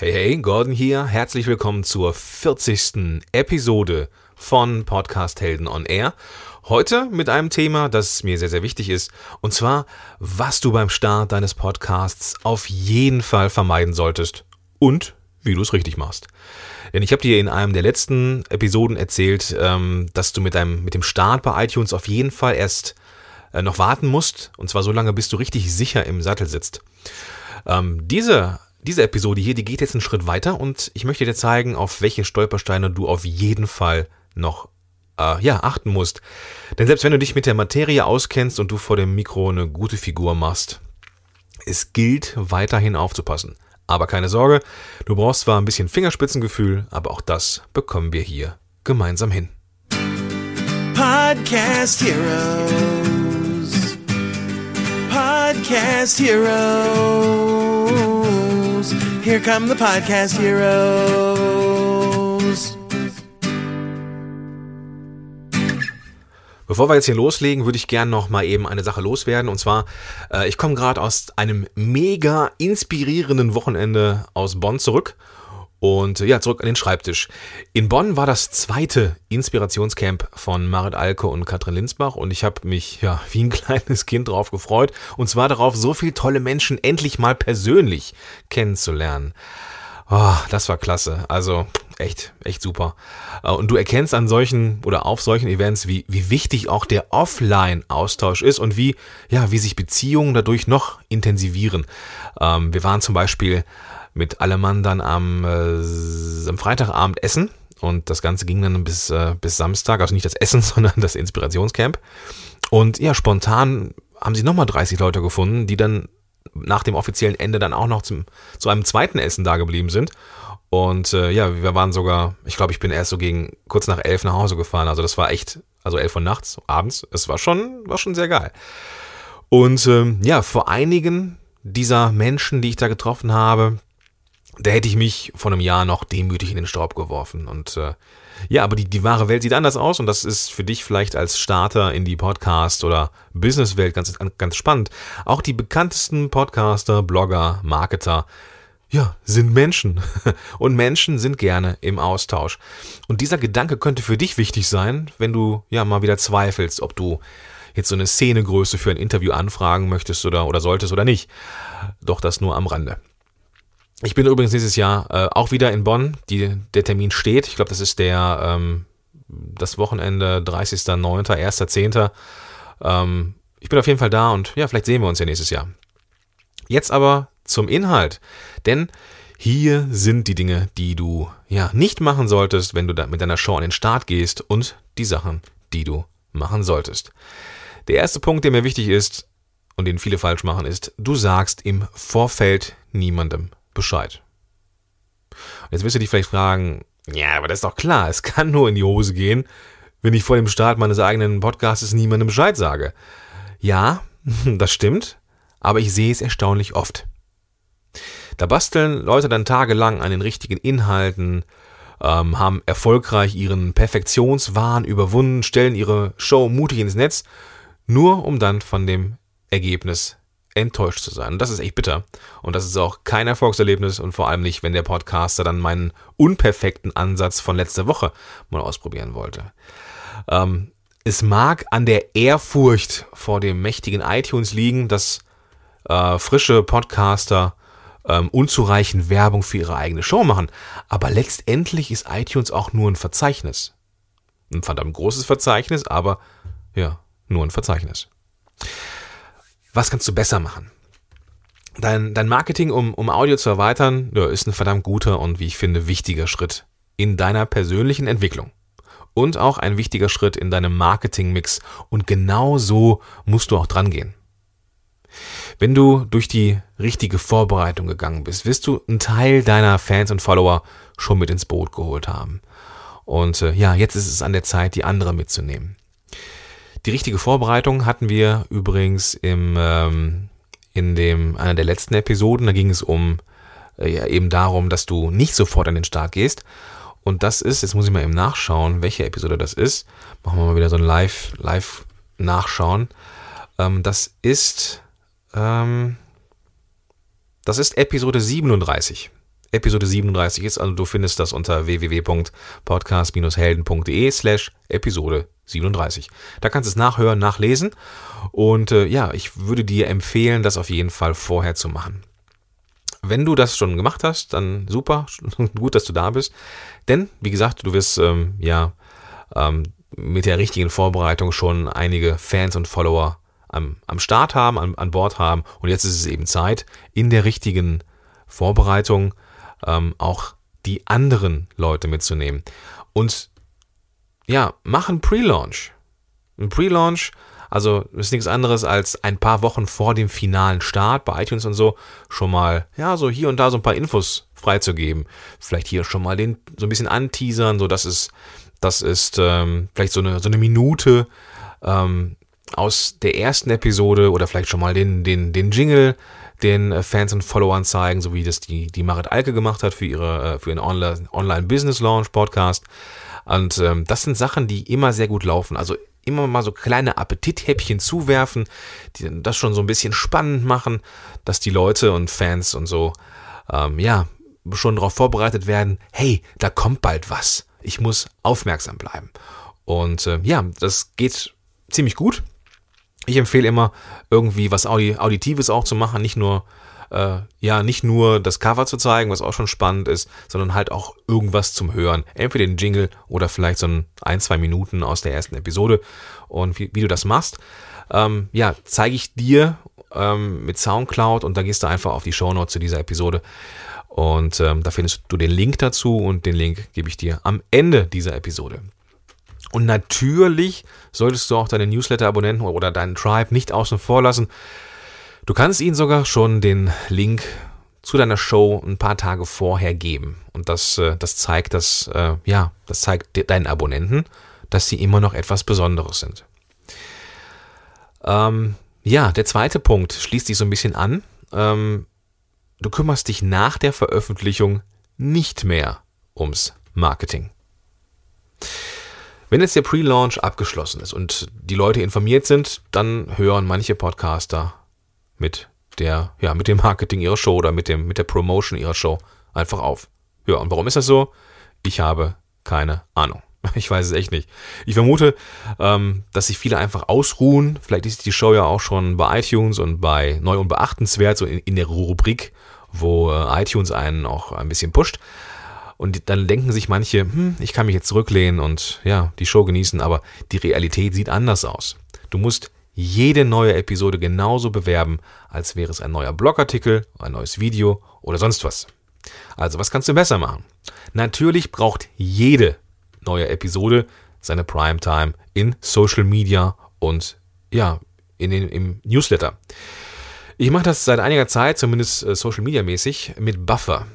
Hey, hey, Gordon hier. Herzlich willkommen zur 40. Episode von Podcast Helden on Air. Heute mit einem Thema, das mir sehr, sehr wichtig ist. Und zwar, was du beim Start deines Podcasts auf jeden Fall vermeiden solltest. Und wie du es richtig machst. Denn ich habe dir in einem der letzten Episoden erzählt, ähm, dass du mit, deinem, mit dem Start bei iTunes auf jeden Fall erst äh, noch warten musst. Und zwar so lange, bis du richtig sicher im Sattel sitzt. Ähm, diese diese Episode hier, die geht jetzt einen Schritt weiter und ich möchte dir zeigen, auf welche Stolpersteine du auf jeden Fall noch äh, ja, achten musst. Denn selbst wenn du dich mit der Materie auskennst und du vor dem Mikro eine gute Figur machst, es gilt weiterhin aufzupassen. Aber keine Sorge, du brauchst zwar ein bisschen Fingerspitzengefühl, aber auch das bekommen wir hier gemeinsam hin. Podcast Heroes. Podcast Heroes. Here come the Podcast Heroes. Bevor wir jetzt hier loslegen, würde ich gerne noch mal eben eine Sache loswerden. Und zwar, äh, ich komme gerade aus einem mega inspirierenden Wochenende aus Bonn zurück. Und äh, ja, zurück an den Schreibtisch. In Bonn war das zweite Inspirationscamp von Marit Alke und Katrin Linsbach und ich habe mich ja wie ein kleines Kind drauf gefreut. Und zwar darauf, so viele tolle Menschen endlich mal persönlich kennenzulernen. Oh, das war klasse. Also echt, echt super. Äh, und du erkennst an solchen oder auf solchen Events, wie, wie wichtig auch der Offline-Austausch ist und wie, ja, wie sich Beziehungen dadurch noch intensivieren. Ähm, wir waren zum Beispiel mit allem dann am, äh, am Freitagabend essen und das Ganze ging dann bis, äh, bis Samstag, also nicht das Essen, sondern das Inspirationscamp. Und ja, spontan haben sie nochmal 30 Leute gefunden, die dann nach dem offiziellen Ende dann auch noch zum, zu einem zweiten Essen da geblieben sind. Und äh, ja, wir waren sogar, ich glaube, ich bin erst so gegen kurz nach elf nach Hause gefahren. Also das war echt, also elf Uhr nachts, abends. Es war schon, war schon sehr geil. Und ähm, ja, vor einigen dieser Menschen, die ich da getroffen habe, da hätte ich mich vor einem Jahr noch demütig in den Staub geworfen. Und äh, ja, aber die, die wahre Welt sieht anders aus und das ist für dich vielleicht als Starter in die Podcast- oder Businesswelt ganz, ganz spannend. Auch die bekanntesten Podcaster, Blogger, Marketer, ja, sind Menschen. Und Menschen sind gerne im Austausch. Und dieser Gedanke könnte für dich wichtig sein, wenn du ja mal wieder zweifelst, ob du jetzt so eine Szenegröße für ein Interview anfragen möchtest oder, oder solltest oder nicht. Doch das nur am Rande. Ich bin übrigens dieses Jahr äh, auch wieder in Bonn. Die, der Termin steht. Ich glaube, das ist der ähm, das Wochenende 30.09., 1.10. Ähm, ich bin auf jeden Fall da und ja, vielleicht sehen wir uns ja nächstes Jahr. Jetzt aber zum Inhalt. Denn hier sind die Dinge, die du ja nicht machen solltest, wenn du da mit deiner Show an den Start gehst und die Sachen, die du machen solltest. Der erste Punkt, der mir wichtig ist und den viele falsch machen, ist, du sagst im Vorfeld niemandem Bescheid. Jetzt wirst du dich vielleicht fragen, ja, aber das ist doch klar, es kann nur in die Hose gehen, wenn ich vor dem Start meines eigenen Podcasts niemandem Bescheid sage. Ja, das stimmt, aber ich sehe es erstaunlich oft. Da basteln Leute dann tagelang an den richtigen Inhalten, ähm, haben erfolgreich ihren Perfektionswahn überwunden, stellen ihre Show mutig ins Netz, nur um dann von dem Ergebnis enttäuscht zu sein. Und das ist echt bitter. Und das ist auch kein Erfolgserlebnis und vor allem nicht, wenn der Podcaster dann meinen unperfekten Ansatz von letzter Woche mal ausprobieren wollte. Ähm, es mag an der Ehrfurcht vor dem mächtigen iTunes liegen, dass äh, frische Podcaster ähm, unzureichend Werbung für ihre eigene Show machen. Aber letztendlich ist iTunes auch nur ein Verzeichnis. Ein verdammt großes Verzeichnis, aber ja, nur ein Verzeichnis. Was kannst du besser machen? Dein, dein Marketing, um, um Audio zu erweitern, ja, ist ein verdammt guter und wie ich finde wichtiger Schritt in deiner persönlichen Entwicklung. Und auch ein wichtiger Schritt in deinem Marketingmix. Und genau so musst du auch dran gehen. Wenn du durch die richtige Vorbereitung gegangen bist, wirst du einen Teil deiner Fans und Follower schon mit ins Boot geholt haben. Und äh, ja, jetzt ist es an der Zeit, die andere mitzunehmen. Die richtige Vorbereitung hatten wir übrigens im, ähm, in dem, einer der letzten Episoden. Da ging es um äh, ja, eben darum, dass du nicht sofort an den Start gehst. Und das ist, jetzt muss ich mal eben nachschauen, welche Episode das ist. Machen wir mal wieder so ein Live, Live nachschauen. Ähm, das ist, ähm, das ist Episode 37. Episode 37 ist. Also du findest das unter www.podcast-helden.de slash Episode 37. Da kannst du es nachhören, nachlesen. Und äh, ja, ich würde dir empfehlen, das auf jeden Fall vorher zu machen. Wenn du das schon gemacht hast, dann super, gut, dass du da bist. Denn, wie gesagt, du wirst ähm, ja ähm, mit der richtigen Vorbereitung schon einige Fans und Follower am, am Start haben, an, an Bord haben. Und jetzt ist es eben Zeit, in der richtigen Vorbereitung ähm, auch die anderen Leute mitzunehmen. Und ja, mach einen Pre-Launch. Ein Pre-Launch, also ist nichts anderes als ein paar Wochen vor dem finalen Start bei iTunes und so schon mal, ja, so hier und da so ein paar Infos freizugeben. Vielleicht hier schon mal den so ein bisschen anteasern, so dass es, das ist ähm, vielleicht so eine, so eine Minute ähm, aus der ersten Episode oder vielleicht schon mal den, den, den Jingle den äh, Fans und Followern zeigen, so wie das die, die Marit Alke gemacht hat für ihre, äh, für ihren Online-Business-Launch-Podcast. Und ähm, das sind Sachen, die immer sehr gut laufen. Also immer mal so kleine Appetithäppchen zuwerfen, die das schon so ein bisschen spannend machen, dass die Leute und Fans und so, ähm, ja, schon darauf vorbereitet werden, hey, da kommt bald was. Ich muss aufmerksam bleiben. Und äh, ja, das geht ziemlich gut. Ich empfehle immer, irgendwie was Audi Auditives auch zu machen, nicht nur, äh, ja, nicht nur das Cover zu zeigen, was auch schon spannend ist, sondern halt auch irgendwas zum Hören. Entweder den Jingle oder vielleicht so ein, ein zwei Minuten aus der ersten Episode. Und wie, wie du das machst, ähm, ja, zeige ich dir ähm, mit Soundcloud und da gehst du einfach auf die Shownotes zu dieser Episode. Und ähm, da findest du den Link dazu und den Link gebe ich dir am Ende dieser Episode. Und natürlich solltest du auch deine Newsletter-Abonnenten oder deinen Tribe nicht außen vor lassen. Du kannst ihnen sogar schon den Link zu deiner Show ein paar Tage vorher geben. Und das, äh, das zeigt, dass, äh, ja, das zeigt deinen Abonnenten, dass sie immer noch etwas Besonderes sind. Ähm, ja, der zweite Punkt schließt sich so ein bisschen an. Ähm, du kümmerst dich nach der Veröffentlichung nicht mehr ums Marketing. Wenn jetzt der Pre-Launch abgeschlossen ist und die Leute informiert sind, dann hören manche Podcaster mit der, ja, mit dem Marketing ihrer Show oder mit dem, mit der Promotion ihrer Show einfach auf. Ja, und warum ist das so? Ich habe keine Ahnung. Ich weiß es echt nicht. Ich vermute, ähm, dass sich viele einfach ausruhen. Vielleicht ist die Show ja auch schon bei iTunes und bei Neu und Beachtenswert, so in, in der Rubrik, wo äh, iTunes einen auch ein bisschen pusht. Und dann denken sich manche, hm, ich kann mich jetzt zurücklehnen und ja, die Show genießen, aber die Realität sieht anders aus. Du musst jede neue Episode genauso bewerben, als wäre es ein neuer Blogartikel, ein neues Video oder sonst was. Also, was kannst du besser machen? Natürlich braucht jede neue Episode seine Primetime in Social Media und ja, in den, im Newsletter. Ich mache das seit einiger Zeit, zumindest äh, Social Media mäßig, mit Buffer.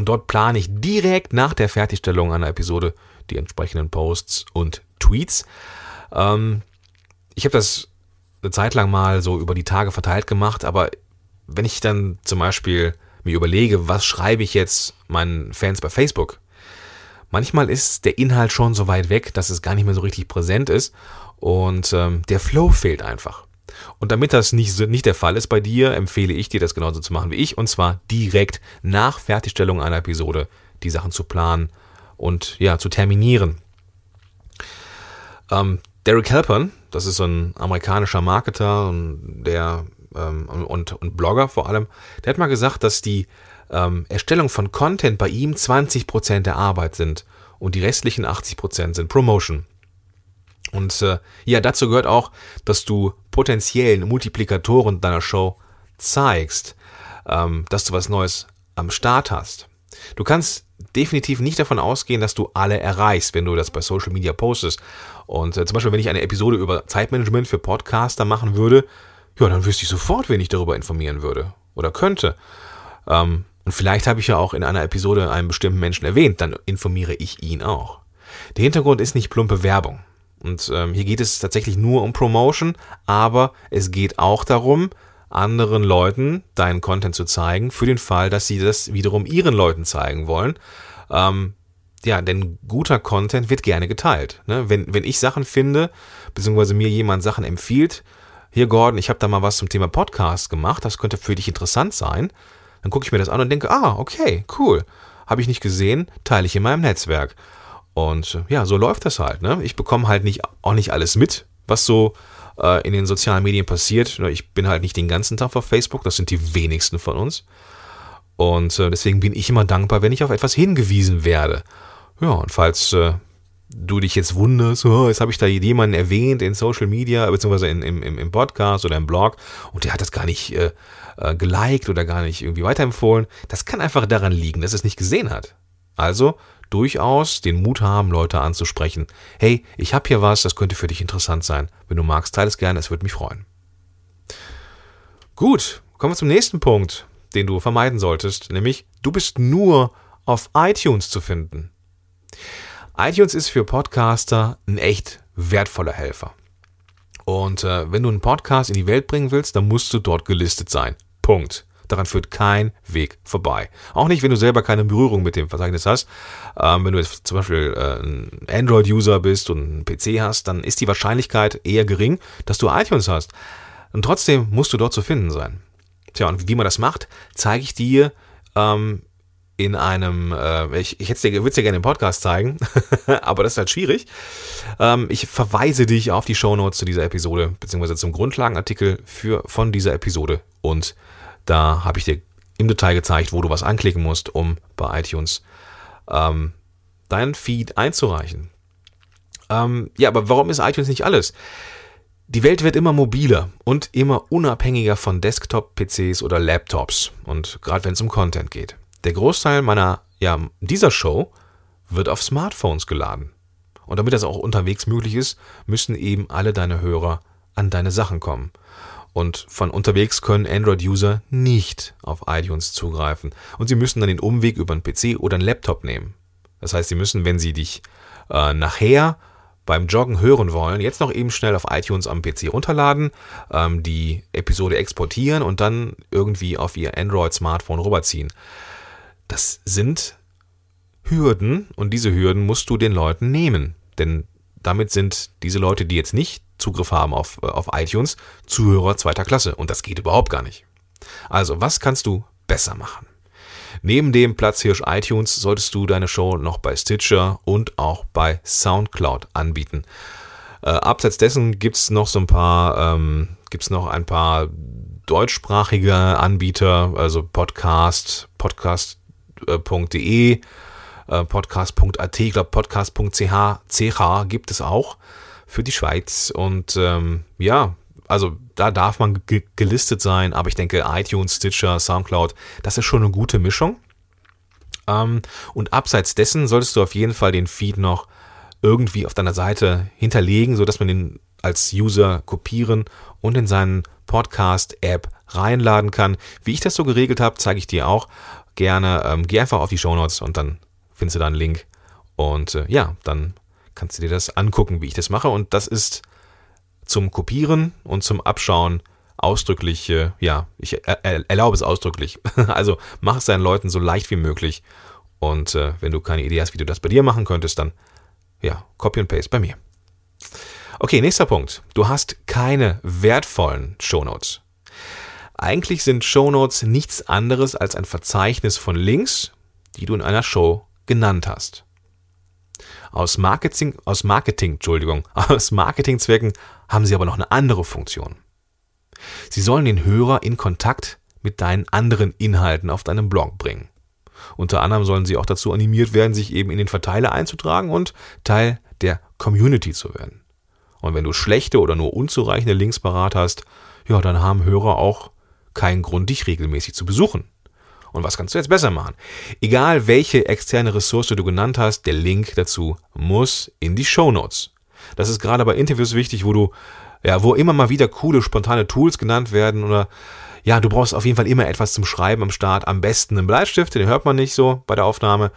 Und dort plane ich direkt nach der Fertigstellung einer Episode die entsprechenden Posts und Tweets. Ähm, ich habe das eine Zeit lang mal so über die Tage verteilt gemacht, aber wenn ich dann zum Beispiel mir überlege, was schreibe ich jetzt meinen Fans bei Facebook, manchmal ist der Inhalt schon so weit weg, dass es gar nicht mehr so richtig präsent ist und ähm, der Flow fehlt einfach. Und damit das nicht, nicht der Fall ist bei dir, empfehle ich dir, das genauso zu machen wie ich, und zwar direkt nach Fertigstellung einer Episode die Sachen zu planen und ja, zu terminieren. Ähm, Derek Halpern, das ist so ein amerikanischer Marketer und der ähm, und, und Blogger vor allem, der hat mal gesagt, dass die ähm, Erstellung von Content bei ihm 20% der Arbeit sind und die restlichen 80% sind Promotion. Und äh, ja, dazu gehört auch, dass du potenziellen Multiplikatoren deiner Show zeigst, ähm, dass du was Neues am Start hast. Du kannst definitiv nicht davon ausgehen, dass du alle erreichst, wenn du das bei Social Media postest. Und äh, zum Beispiel, wenn ich eine Episode über Zeitmanagement für Podcaster machen würde, ja, dann wüsste ich sofort, wen ich darüber informieren würde oder könnte. Ähm, und vielleicht habe ich ja auch in einer Episode einen bestimmten Menschen erwähnt, dann informiere ich ihn auch. Der Hintergrund ist nicht plumpe Werbung. Und ähm, hier geht es tatsächlich nur um Promotion, aber es geht auch darum, anderen Leuten deinen Content zu zeigen, für den Fall, dass sie das wiederum ihren Leuten zeigen wollen. Ähm, ja, denn guter Content wird gerne geteilt. Ne? Wenn, wenn ich Sachen finde, beziehungsweise mir jemand Sachen empfiehlt, hier Gordon, ich habe da mal was zum Thema Podcast gemacht, das könnte für dich interessant sein, Dann gucke ich mir das an und denke, ah, okay, cool. Habe ich nicht gesehen, teile ich in meinem Netzwerk. Und ja, so läuft das halt. Ne? Ich bekomme halt nicht, auch nicht alles mit, was so äh, in den sozialen Medien passiert. Ich bin halt nicht den ganzen Tag auf Facebook, das sind die wenigsten von uns. Und äh, deswegen bin ich immer dankbar, wenn ich auf etwas hingewiesen werde. Ja, und falls äh, du dich jetzt wunderst, oh, jetzt habe ich da jemanden erwähnt in Social Media, beziehungsweise in, im, im Podcast oder im Blog und der hat das gar nicht äh, äh, geliked oder gar nicht irgendwie weiterempfohlen. Das kann einfach daran liegen, dass es nicht gesehen hat. Also durchaus den Mut haben, Leute anzusprechen. Hey, ich habe hier was, das könnte für dich interessant sein. Wenn du magst, teile es gerne, es würde mich freuen. Gut, kommen wir zum nächsten Punkt, den du vermeiden solltest, nämlich du bist nur auf iTunes zu finden iTunes ist für Podcaster ein echt wertvoller Helfer. Und äh, wenn du einen Podcast in die Welt bringen willst, dann musst du dort gelistet sein. Punkt. Daran führt kein Weg vorbei. Auch nicht, wenn du selber keine Berührung mit dem Verzeichnis hast. Ähm, wenn du jetzt zum Beispiel äh, ein Android-User bist und einen PC hast, dann ist die Wahrscheinlichkeit eher gering, dass du iTunes hast. Und trotzdem musst du dort zu finden sein. Tja, und wie man das macht, zeige ich dir ähm, in einem, äh, ich, ich würde dir gerne im Podcast zeigen, aber das ist halt schwierig. Ähm, ich verweise dich auf die Shownotes zu dieser Episode, beziehungsweise zum Grundlagenartikel für, von dieser Episode. Und da habe ich dir im Detail gezeigt, wo du was anklicken musst, um bei iTunes ähm, deinen Feed einzureichen. Ähm, ja, aber warum ist iTunes nicht alles? Die Welt wird immer mobiler und immer unabhängiger von Desktop-PCs oder Laptops. Und gerade wenn es um Content geht. Der Großteil meiner, ja, dieser Show wird auf Smartphones geladen. Und damit das auch unterwegs möglich ist, müssen eben alle deine Hörer an deine Sachen kommen. Und von unterwegs können Android-User nicht auf iTunes zugreifen. Und sie müssen dann den Umweg über einen PC oder einen Laptop nehmen. Das heißt, sie müssen, wenn sie dich äh, nachher beim Joggen hören wollen, jetzt noch eben schnell auf iTunes am PC runterladen, ähm, die Episode exportieren und dann irgendwie auf ihr Android-Smartphone rüberziehen. Das sind Hürden und diese Hürden musst du den Leuten nehmen. Denn damit sind diese Leute, die jetzt nicht Zugriff haben auf, äh, auf iTunes, Zuhörer zweiter Klasse. Und das geht überhaupt gar nicht. Also, was kannst du besser machen? Neben dem Platzhirsch iTunes solltest du deine Show noch bei Stitcher und auch bei Soundcloud anbieten. Äh, abseits dessen gibt es noch so ein paar, ähm, gibt's noch ein paar deutschsprachige Anbieter, also Podcast, Podcast podcast.de, äh, podcast.at, ich glaube podcast.ch gibt es auch für die Schweiz. Und ähm, ja, also da darf man gelistet sein, aber ich denke iTunes, Stitcher, Soundcloud, das ist schon eine gute Mischung. Ähm, und abseits dessen solltest du auf jeden Fall den Feed noch irgendwie auf deiner Seite hinterlegen, sodass man den als User kopieren und in seinen Podcast-App reinladen kann. Wie ich das so geregelt habe, zeige ich dir auch gerne. Ähm, geh einfach auf die Show Notes und dann findest du da einen Link. Und äh, ja, dann kannst du dir das angucken, wie ich das mache. Und das ist zum Kopieren und zum Abschauen ausdrücklich, äh, ja, ich er, erlaube es ausdrücklich. also mach es deinen Leuten so leicht wie möglich. Und äh, wenn du keine Idee hast, wie du das bei dir machen könntest, dann ja, Copy und Paste bei mir. Okay, nächster Punkt. Du hast keine wertvollen Shownotes. Eigentlich sind Shownotes nichts anderes als ein Verzeichnis von Links, die du in einer Show genannt hast. Aus Marketing, aus Marketing, Entschuldigung, aus Marketingzwecken haben sie aber noch eine andere Funktion. Sie sollen den Hörer in Kontakt mit deinen anderen Inhalten auf deinem Blog bringen. Unter anderem sollen sie auch dazu animiert werden, sich eben in den Verteiler einzutragen und Teil der Community zu werden. Und wenn du schlechte oder nur unzureichende Links parat hast, ja, dann haben Hörer auch keinen Grund, dich regelmäßig zu besuchen. Und was kannst du jetzt besser machen? Egal welche externe Ressource du genannt hast, der Link dazu muss in die Show Notes. Das ist gerade bei Interviews wichtig, wo du, ja, wo immer mal wieder coole, spontane Tools genannt werden oder ja, du brauchst auf jeden Fall immer etwas zum Schreiben am Start. Am besten einen Bleistift, den hört man nicht so bei der Aufnahme.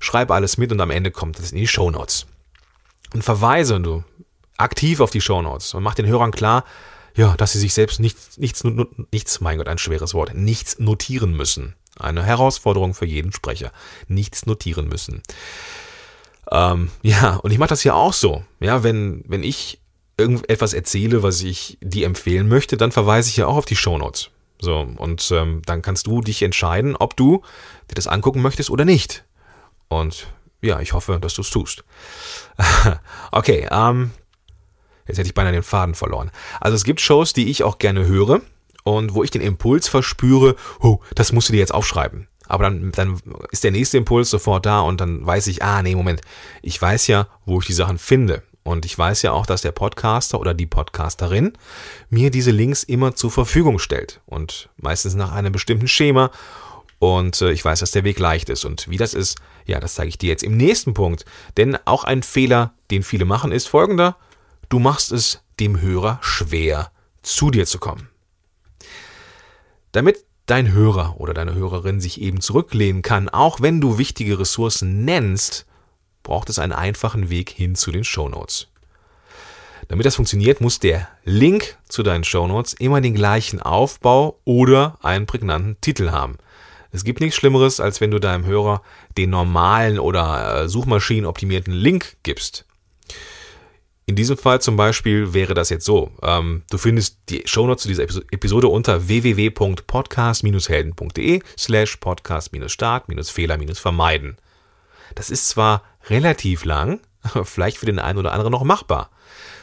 Schreib alles mit und am Ende kommt es in die Show Notes. Und verweise du aktiv auf die Show Notes und mach den Hörern klar, ja, dass sie sich selbst nichts, nichts, nichts, mein Gott, ein schweres Wort, nichts notieren müssen. Eine Herausforderung für jeden Sprecher. Nichts notieren müssen. Ähm, ja, und ich mache das ja auch so. Ja, wenn, wenn ich irgendetwas erzähle, was ich dir empfehlen möchte, dann verweise ich ja auch auf die Shownotes. So, und ähm, dann kannst du dich entscheiden, ob du dir das angucken möchtest oder nicht. Und ja, ich hoffe, dass du es tust. okay, ähm, jetzt hätte ich beinahe den Faden verloren. Also es gibt Shows, die ich auch gerne höre und wo ich den Impuls verspüre, oh, das musst du dir jetzt aufschreiben. Aber dann, dann ist der nächste Impuls sofort da und dann weiß ich, ah, nee, Moment, ich weiß ja, wo ich die Sachen finde. Und ich weiß ja auch, dass der Podcaster oder die Podcasterin mir diese Links immer zur Verfügung stellt. Und meistens nach einem bestimmten Schema. Und äh, ich weiß, dass der Weg leicht ist. Und wie das ist, ja, das zeige ich dir jetzt im nächsten Punkt. Denn auch ein Fehler, den viele machen, ist folgender. Du machst es dem Hörer schwer, zu dir zu kommen. Damit dein Hörer oder deine Hörerin sich eben zurücklehnen kann, auch wenn du wichtige Ressourcen nennst, braucht es einen einfachen Weg hin zu den Shownotes. Damit das funktioniert, muss der Link zu deinen Shownotes immer den gleichen Aufbau oder einen prägnanten Titel haben. Es gibt nichts Schlimmeres, als wenn du deinem Hörer den normalen oder äh, suchmaschinenoptimierten Link gibst. In diesem Fall zum Beispiel wäre das jetzt so. Ähm, du findest die Shownotes zu dieser Episode unter www.podcast-helden.de slash podcast-start-fehler-vermeiden. Das ist zwar relativ lang, vielleicht für den einen oder anderen noch machbar.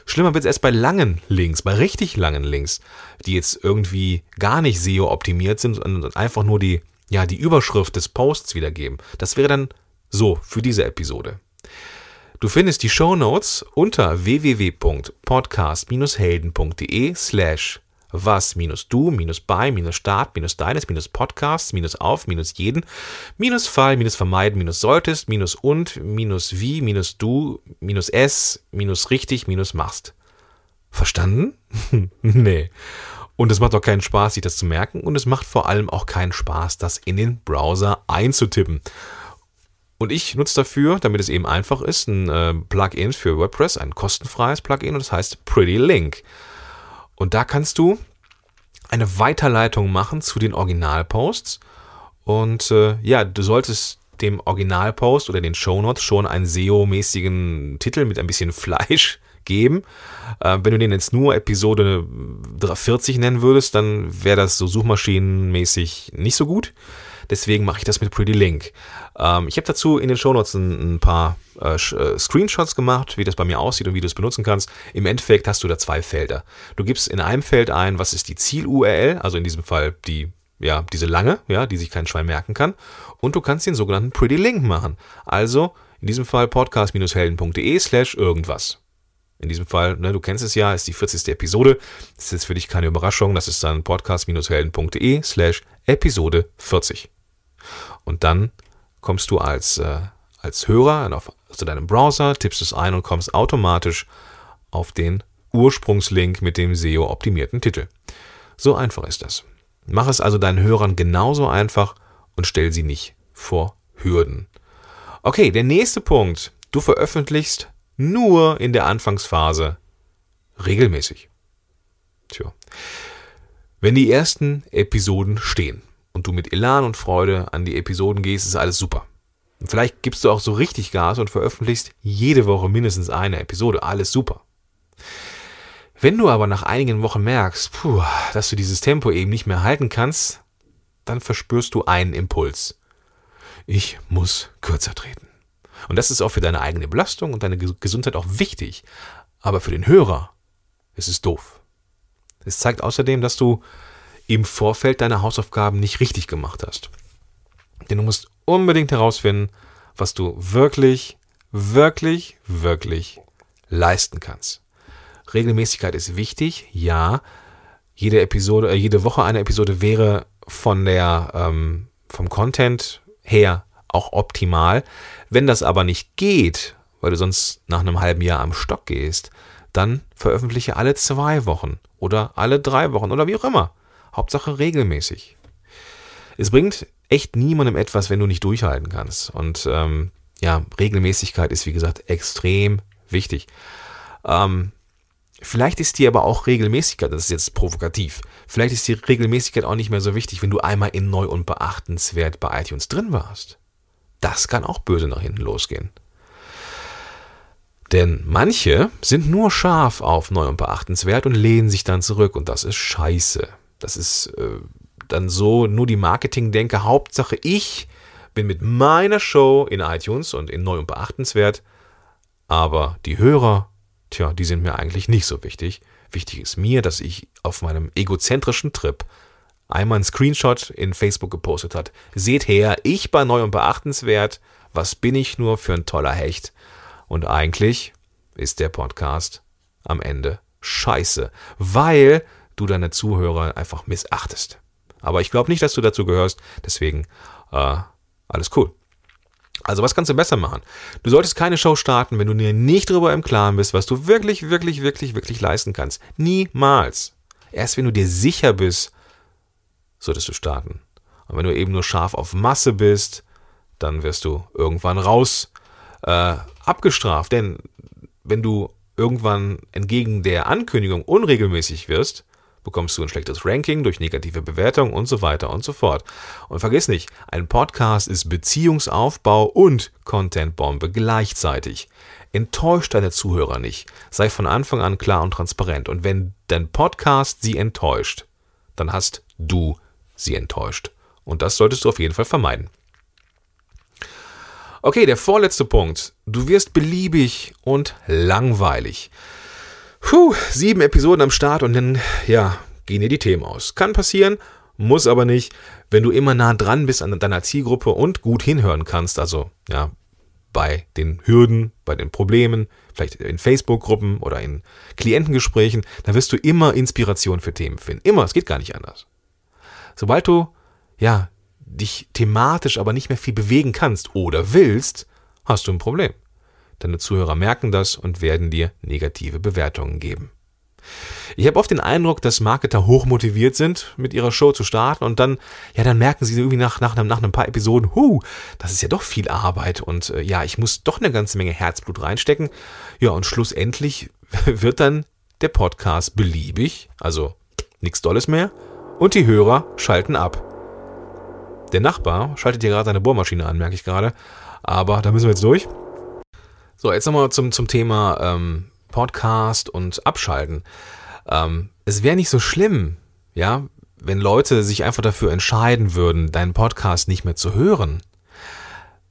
Schlimmer wird es erst bei langen Links, bei richtig langen Links, die jetzt irgendwie gar nicht SEO-optimiert sind und einfach nur die, ja, die Überschrift des Posts wiedergeben. Das wäre dann so für diese Episode. Du findest die Show Notes unter www.podcast-helden.de slash was minus du minus bei minus Start minus deines minus Podcasts minus auf minus jeden minus Fall minus vermeiden minus solltest minus und minus wie minus du minus es minus richtig minus machst. Verstanden? nee. Und es macht auch keinen Spaß, sich das zu merken und es macht vor allem auch keinen Spaß, das in den Browser einzutippen. Und ich nutze dafür, damit es eben einfach ist, ein äh, Plugin für WordPress, ein kostenfreies Plugin und das heißt Pretty Link. Und da kannst du eine Weiterleitung machen zu den Originalposts. Und äh, ja, du solltest dem Originalpost oder den Shownotes schon einen SEO-mäßigen Titel mit ein bisschen Fleisch geben. Äh, wenn du den jetzt nur Episode 40 nennen würdest, dann wäre das so suchmaschinenmäßig nicht so gut. Deswegen mache ich das mit Pretty Link. Ähm, ich habe dazu in den Shownotes ein, ein paar äh, äh, Screenshots gemacht, wie das bei mir aussieht und wie du es benutzen kannst. Im Endeffekt hast du da zwei Felder. Du gibst in einem Feld ein, was ist die Ziel-URL, also in diesem Fall die ja, diese lange, ja, die sich kein Schwein merken kann. Und du kannst den sogenannten Pretty Link machen. Also in diesem Fall podcast-helden.de slash irgendwas. In diesem Fall, ne, du kennst es ja, ist die 40. Episode. Das ist jetzt für dich keine Überraschung. Das ist dann podcast-helden.de slash Episode 40. Und dann kommst du als, äh, als Hörer auf, zu deinem Browser, tippst es ein und kommst automatisch auf den Ursprungslink mit dem SEO-optimierten Titel. So einfach ist das. Mach es also deinen Hörern genauso einfach und stell sie nicht vor Hürden. Okay, der nächste Punkt. Du veröffentlichst nur in der Anfangsphase regelmäßig. Tja. Wenn die ersten Episoden stehen, und du mit Elan und Freude an die Episoden gehst, ist alles super. Und vielleicht gibst du auch so richtig Gas und veröffentlichst jede Woche mindestens eine Episode. Alles super. Wenn du aber nach einigen Wochen merkst, puh, dass du dieses Tempo eben nicht mehr halten kannst, dann verspürst du einen Impuls. Ich muss kürzer treten. Und das ist auch für deine eigene Belastung und deine Gesundheit auch wichtig. Aber für den Hörer ist es doof. Es zeigt außerdem, dass du im Vorfeld deine Hausaufgaben nicht richtig gemacht hast. Denn du musst unbedingt herausfinden, was du wirklich, wirklich, wirklich leisten kannst. Regelmäßigkeit ist wichtig, ja. Jede Episode, äh, jede Woche eine Episode wäre von der, ähm, vom Content her auch optimal. Wenn das aber nicht geht, weil du sonst nach einem halben Jahr am Stock gehst, dann veröffentliche alle zwei Wochen oder alle drei Wochen oder wie auch immer. Hauptsache regelmäßig. Es bringt echt niemandem etwas, wenn du nicht durchhalten kannst. Und ähm, ja, Regelmäßigkeit ist, wie gesagt, extrem wichtig. Ähm, vielleicht ist dir aber auch Regelmäßigkeit, das ist jetzt provokativ, vielleicht ist die Regelmäßigkeit auch nicht mehr so wichtig, wenn du einmal in neu und beachtenswert bei iTunes drin warst. Das kann auch böse nach hinten losgehen. Denn manche sind nur scharf auf neu und beachtenswert und lehnen sich dann zurück und das ist scheiße. Das ist, äh, dann so nur die Marketing denke. Hauptsache ich bin mit meiner Show in iTunes und in Neu und Beachtenswert. Aber die Hörer, tja, die sind mir eigentlich nicht so wichtig. Wichtig ist mir, dass ich auf meinem egozentrischen Trip einmal einen Screenshot in Facebook gepostet hat. Seht her, ich bei Neu und Beachtenswert. Was bin ich nur für ein toller Hecht? Und eigentlich ist der Podcast am Ende scheiße, weil du deine Zuhörer einfach missachtest. Aber ich glaube nicht, dass du dazu gehörst, deswegen äh, alles cool. Also was kannst du besser machen? Du solltest keine Show starten, wenn du dir nicht darüber im Klaren bist, was du wirklich, wirklich, wirklich, wirklich leisten kannst. Niemals. Erst wenn du dir sicher bist, solltest du starten. Und wenn du eben nur scharf auf Masse bist, dann wirst du irgendwann raus äh, abgestraft. Denn wenn du irgendwann entgegen der Ankündigung unregelmäßig wirst, bekommst du ein schlechtes Ranking durch negative Bewertungen und so weiter und so fort. Und vergiss nicht, ein Podcast ist Beziehungsaufbau und Contentbombe gleichzeitig. Enttäusch deine Zuhörer nicht. Sei von Anfang an klar und transparent. Und wenn dein Podcast sie enttäuscht, dann hast du sie enttäuscht. Und das solltest du auf jeden Fall vermeiden. Okay, der vorletzte Punkt. Du wirst beliebig und langweilig. Puh, sieben Episoden am Start und dann, ja, gehen dir die Themen aus. Kann passieren, muss aber nicht. Wenn du immer nah dran bist an deiner Zielgruppe und gut hinhören kannst, also, ja, bei den Hürden, bei den Problemen, vielleicht in Facebook-Gruppen oder in Klientengesprächen, dann wirst du immer Inspiration für Themen finden. Immer, es geht gar nicht anders. Sobald du, ja, dich thematisch aber nicht mehr viel bewegen kannst oder willst, hast du ein Problem. Deine Zuhörer merken das und werden dir negative Bewertungen geben. Ich habe oft den Eindruck, dass Marketer hochmotiviert sind, mit ihrer Show zu starten und dann, ja, dann merken sie irgendwie nach, nach, nach ein paar Episoden, hu, das ist ja doch viel Arbeit und äh, ja, ich muss doch eine ganze Menge Herzblut reinstecken. Ja, und schlussendlich wird dann der Podcast beliebig, also nichts Dolles mehr und die Hörer schalten ab. Der Nachbar schaltet hier gerade seine Bohrmaschine an, merke ich gerade. Aber da müssen wir jetzt durch. So, jetzt nochmal zum, zum Thema ähm, Podcast und Abschalten. Ähm, es wäre nicht so schlimm, ja, wenn Leute sich einfach dafür entscheiden würden, deinen Podcast nicht mehr zu hören.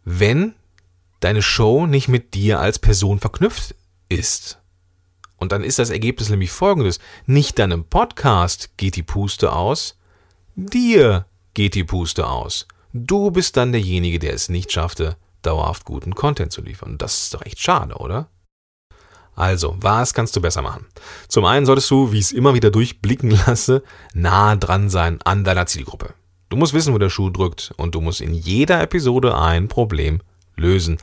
Wenn deine Show nicht mit dir als Person verknüpft ist. Und dann ist das Ergebnis nämlich folgendes. Nicht deinem Podcast geht die Puste aus, dir geht die Puste aus. Du bist dann derjenige, der es nicht schaffte, dauerhaft guten Content zu liefern. Das ist doch echt schade, oder? Also, was kannst du besser machen? Zum einen solltest du, wie ich es immer wieder durchblicken lasse, nah dran sein an deiner Zielgruppe. Du musst wissen, wo der Schuh drückt und du musst in jeder Episode ein Problem lösen.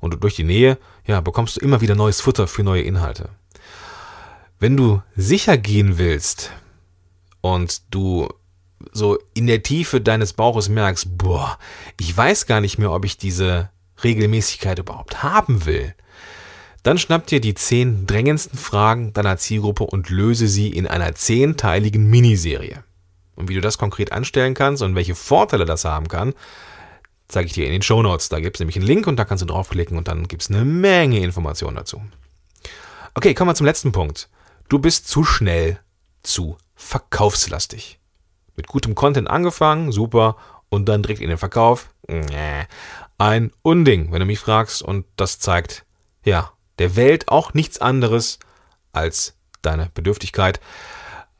Und durch die Nähe, ja, bekommst du immer wieder neues Futter für neue Inhalte. Wenn du sicher gehen willst und du so in der Tiefe deines Bauches merkst, boah, ich weiß gar nicht mehr, ob ich diese Regelmäßigkeit überhaupt haben will, dann schnapp dir die zehn drängendsten Fragen deiner Zielgruppe und löse sie in einer zehnteiligen Miniserie. Und wie du das konkret anstellen kannst und welche Vorteile das haben kann, zeige ich dir in den Show Notes. Da gibt es nämlich einen Link und da kannst du draufklicken und dann gibt es eine Menge Informationen dazu. Okay, kommen wir zum letzten Punkt. Du bist zu schnell zu verkaufslastig mit gutem Content angefangen, super, und dann direkt in den Verkauf. Ein Unding, wenn du mich fragst, und das zeigt, ja, der Welt auch nichts anderes als deine Bedürftigkeit.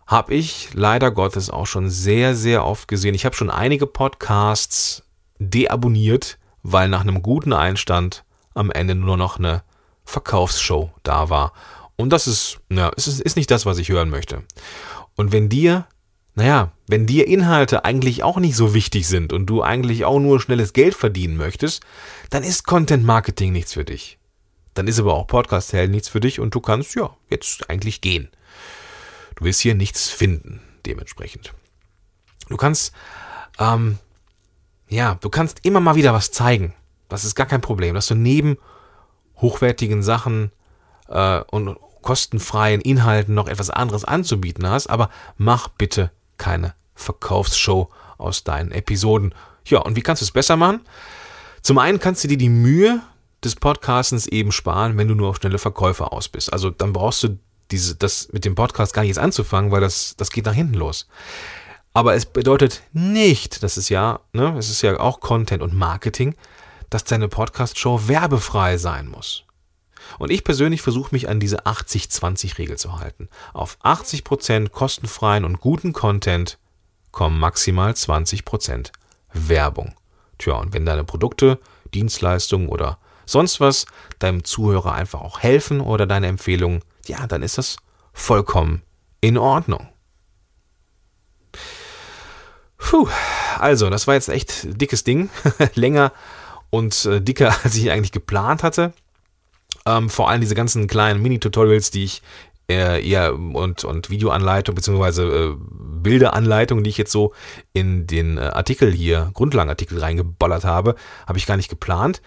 Habe ich leider Gottes auch schon sehr, sehr oft gesehen. Ich habe schon einige Podcasts deabonniert, weil nach einem guten Einstand am Ende nur noch eine Verkaufsshow da war. Und das ist, ja, ist, ist nicht das, was ich hören möchte. Und wenn dir naja, wenn dir Inhalte eigentlich auch nicht so wichtig sind und du eigentlich auch nur schnelles Geld verdienen möchtest, dann ist Content Marketing nichts für dich. Dann ist aber auch Podcast Hell nichts für dich und du kannst ja jetzt eigentlich gehen. Du wirst hier nichts finden, dementsprechend. Du kannst, ähm, ja, du kannst immer mal wieder was zeigen. Das ist gar kein Problem, dass du neben hochwertigen Sachen äh, und kostenfreien Inhalten noch etwas anderes anzubieten hast, aber mach bitte keine Verkaufsshow aus deinen Episoden. Ja, und wie kannst du es besser machen? Zum einen kannst du dir die Mühe des Podcastens eben sparen, wenn du nur auf schnelle Verkäufe aus bist. Also dann brauchst du diese, das mit dem Podcast gar nicht jetzt anzufangen, weil das, das geht nach hinten los. Aber es bedeutet nicht, dass es ja, ne, es ist ja auch Content und Marketing, dass deine Podcast-Show werbefrei sein muss. Und ich persönlich versuche mich an diese 80-20-Regel zu halten. Auf 80% kostenfreien und guten Content kommen maximal 20% Werbung. Tja, und wenn deine Produkte, Dienstleistungen oder sonst was deinem Zuhörer einfach auch helfen oder deine Empfehlungen, ja, dann ist das vollkommen in Ordnung. Puh, also, das war jetzt echt dickes Ding. Länger und äh, dicker, als ich eigentlich geplant hatte. Ähm, vor allem diese ganzen kleinen Mini-Tutorials, die ich äh, ja, und, und Videoanleitung beziehungsweise äh, Bilderanleitung, die ich jetzt so in den äh, Artikel hier, Grundlagenartikel reingeballert habe, habe ich gar nicht geplant.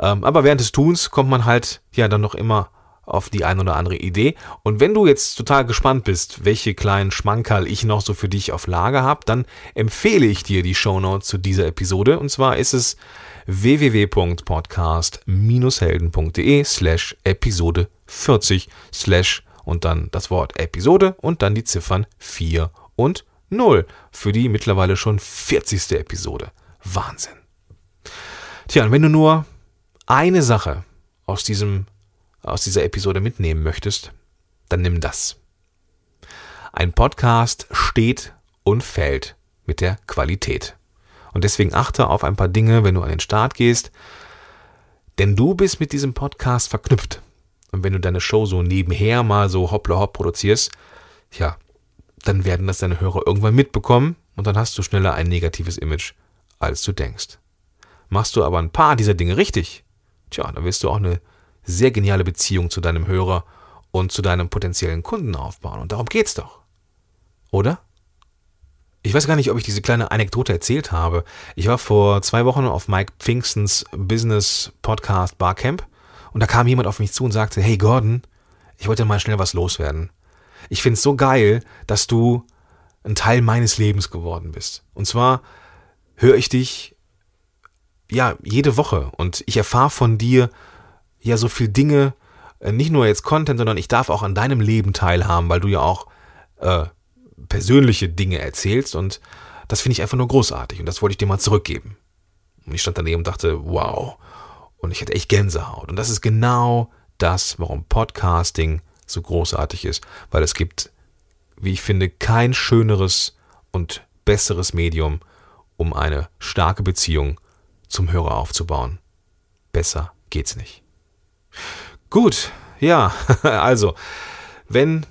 Ähm, aber während des Tuns kommt man halt ja dann noch immer auf die ein oder andere Idee. Und wenn du jetzt total gespannt bist, welche kleinen Schmankerl ich noch so für dich auf Lager habe, dann empfehle ich dir die Shownotes zu dieser Episode. Und zwar ist es www.podcast-helden.de slash Episode 40 slash und dann das Wort Episode und dann die Ziffern 4 und 0 für die mittlerweile schon 40. Episode. Wahnsinn. Tja, und wenn du nur eine Sache aus diesem aus dieser Episode mitnehmen möchtest, dann nimm das. Ein Podcast steht und fällt mit der Qualität. Und deswegen achte auf ein paar Dinge, wenn du an den Start gehst, denn du bist mit diesem Podcast verknüpft. Und wenn du deine Show so nebenher mal so hoppla hopp produzierst, ja, dann werden das deine Hörer irgendwann mitbekommen und dann hast du schneller ein negatives Image, als du denkst. Machst du aber ein paar dieser Dinge richtig, tja, dann wirst du auch eine sehr geniale Beziehung zu deinem Hörer und zu deinem potenziellen Kunden aufbauen. Und darum geht's doch. Oder? Ich weiß gar nicht, ob ich diese kleine Anekdote erzählt habe. Ich war vor zwei Wochen auf Mike Pfingstens Business Podcast Barcamp und da kam jemand auf mich zu und sagte, hey Gordon, ich wollte mal schnell was loswerden. Ich find's so geil, dass du ein Teil meines Lebens geworden bist. Und zwar höre ich dich ja jede Woche und ich erfahre von dir ja so viel Dinge, äh, nicht nur jetzt Content, sondern ich darf auch an deinem Leben teilhaben, weil du ja auch äh, persönliche Dinge erzählst und das finde ich einfach nur großartig und das wollte ich dir mal zurückgeben. Und ich stand daneben und dachte, wow. Und ich hatte echt Gänsehaut. Und das ist genau das, warum Podcasting so großartig ist, weil es gibt, wie ich finde, kein schöneres und besseres Medium, um eine starke Beziehung zum Hörer aufzubauen. Besser geht's nicht. Gut, ja, also, wenn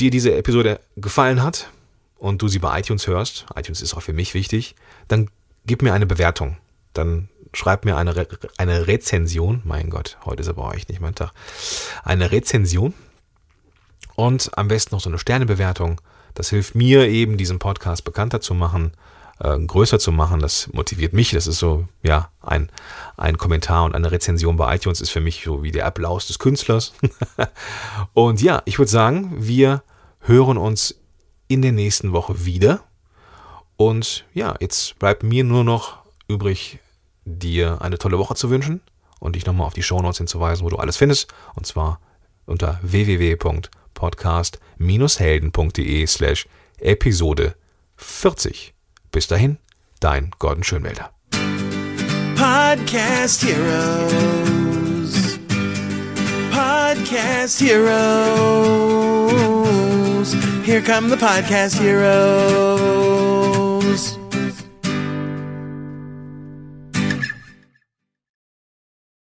dir diese Episode gefallen hat und du sie bei iTunes hörst, iTunes ist auch für mich wichtig, dann gib mir eine Bewertung. Dann schreib mir eine, Re eine Rezension. Mein Gott, heute ist aber echt nicht mein Tag. Eine Rezension und am besten noch so eine Sternebewertung. Das hilft mir eben, diesen Podcast bekannter zu machen äh, größer zu machen. Das motiviert mich. Das ist so, ja, ein, ein Kommentar und eine Rezension bei iTunes ist für mich so wie der Applaus des Künstlers. und ja, ich würde sagen, wir hören uns in der nächsten Woche wieder. Und ja, jetzt bleibt mir nur noch übrig, dir eine tolle Woche zu wünschen und dich nochmal auf die Shownotes hinzuweisen, wo du alles findest. Und zwar unter www.podcast-helden.de slash Episode 40. Bis dahin, dein Gordon Schönmelder. Podcast Heroes. Podcast Heroes. Here come the Podcast Heroes.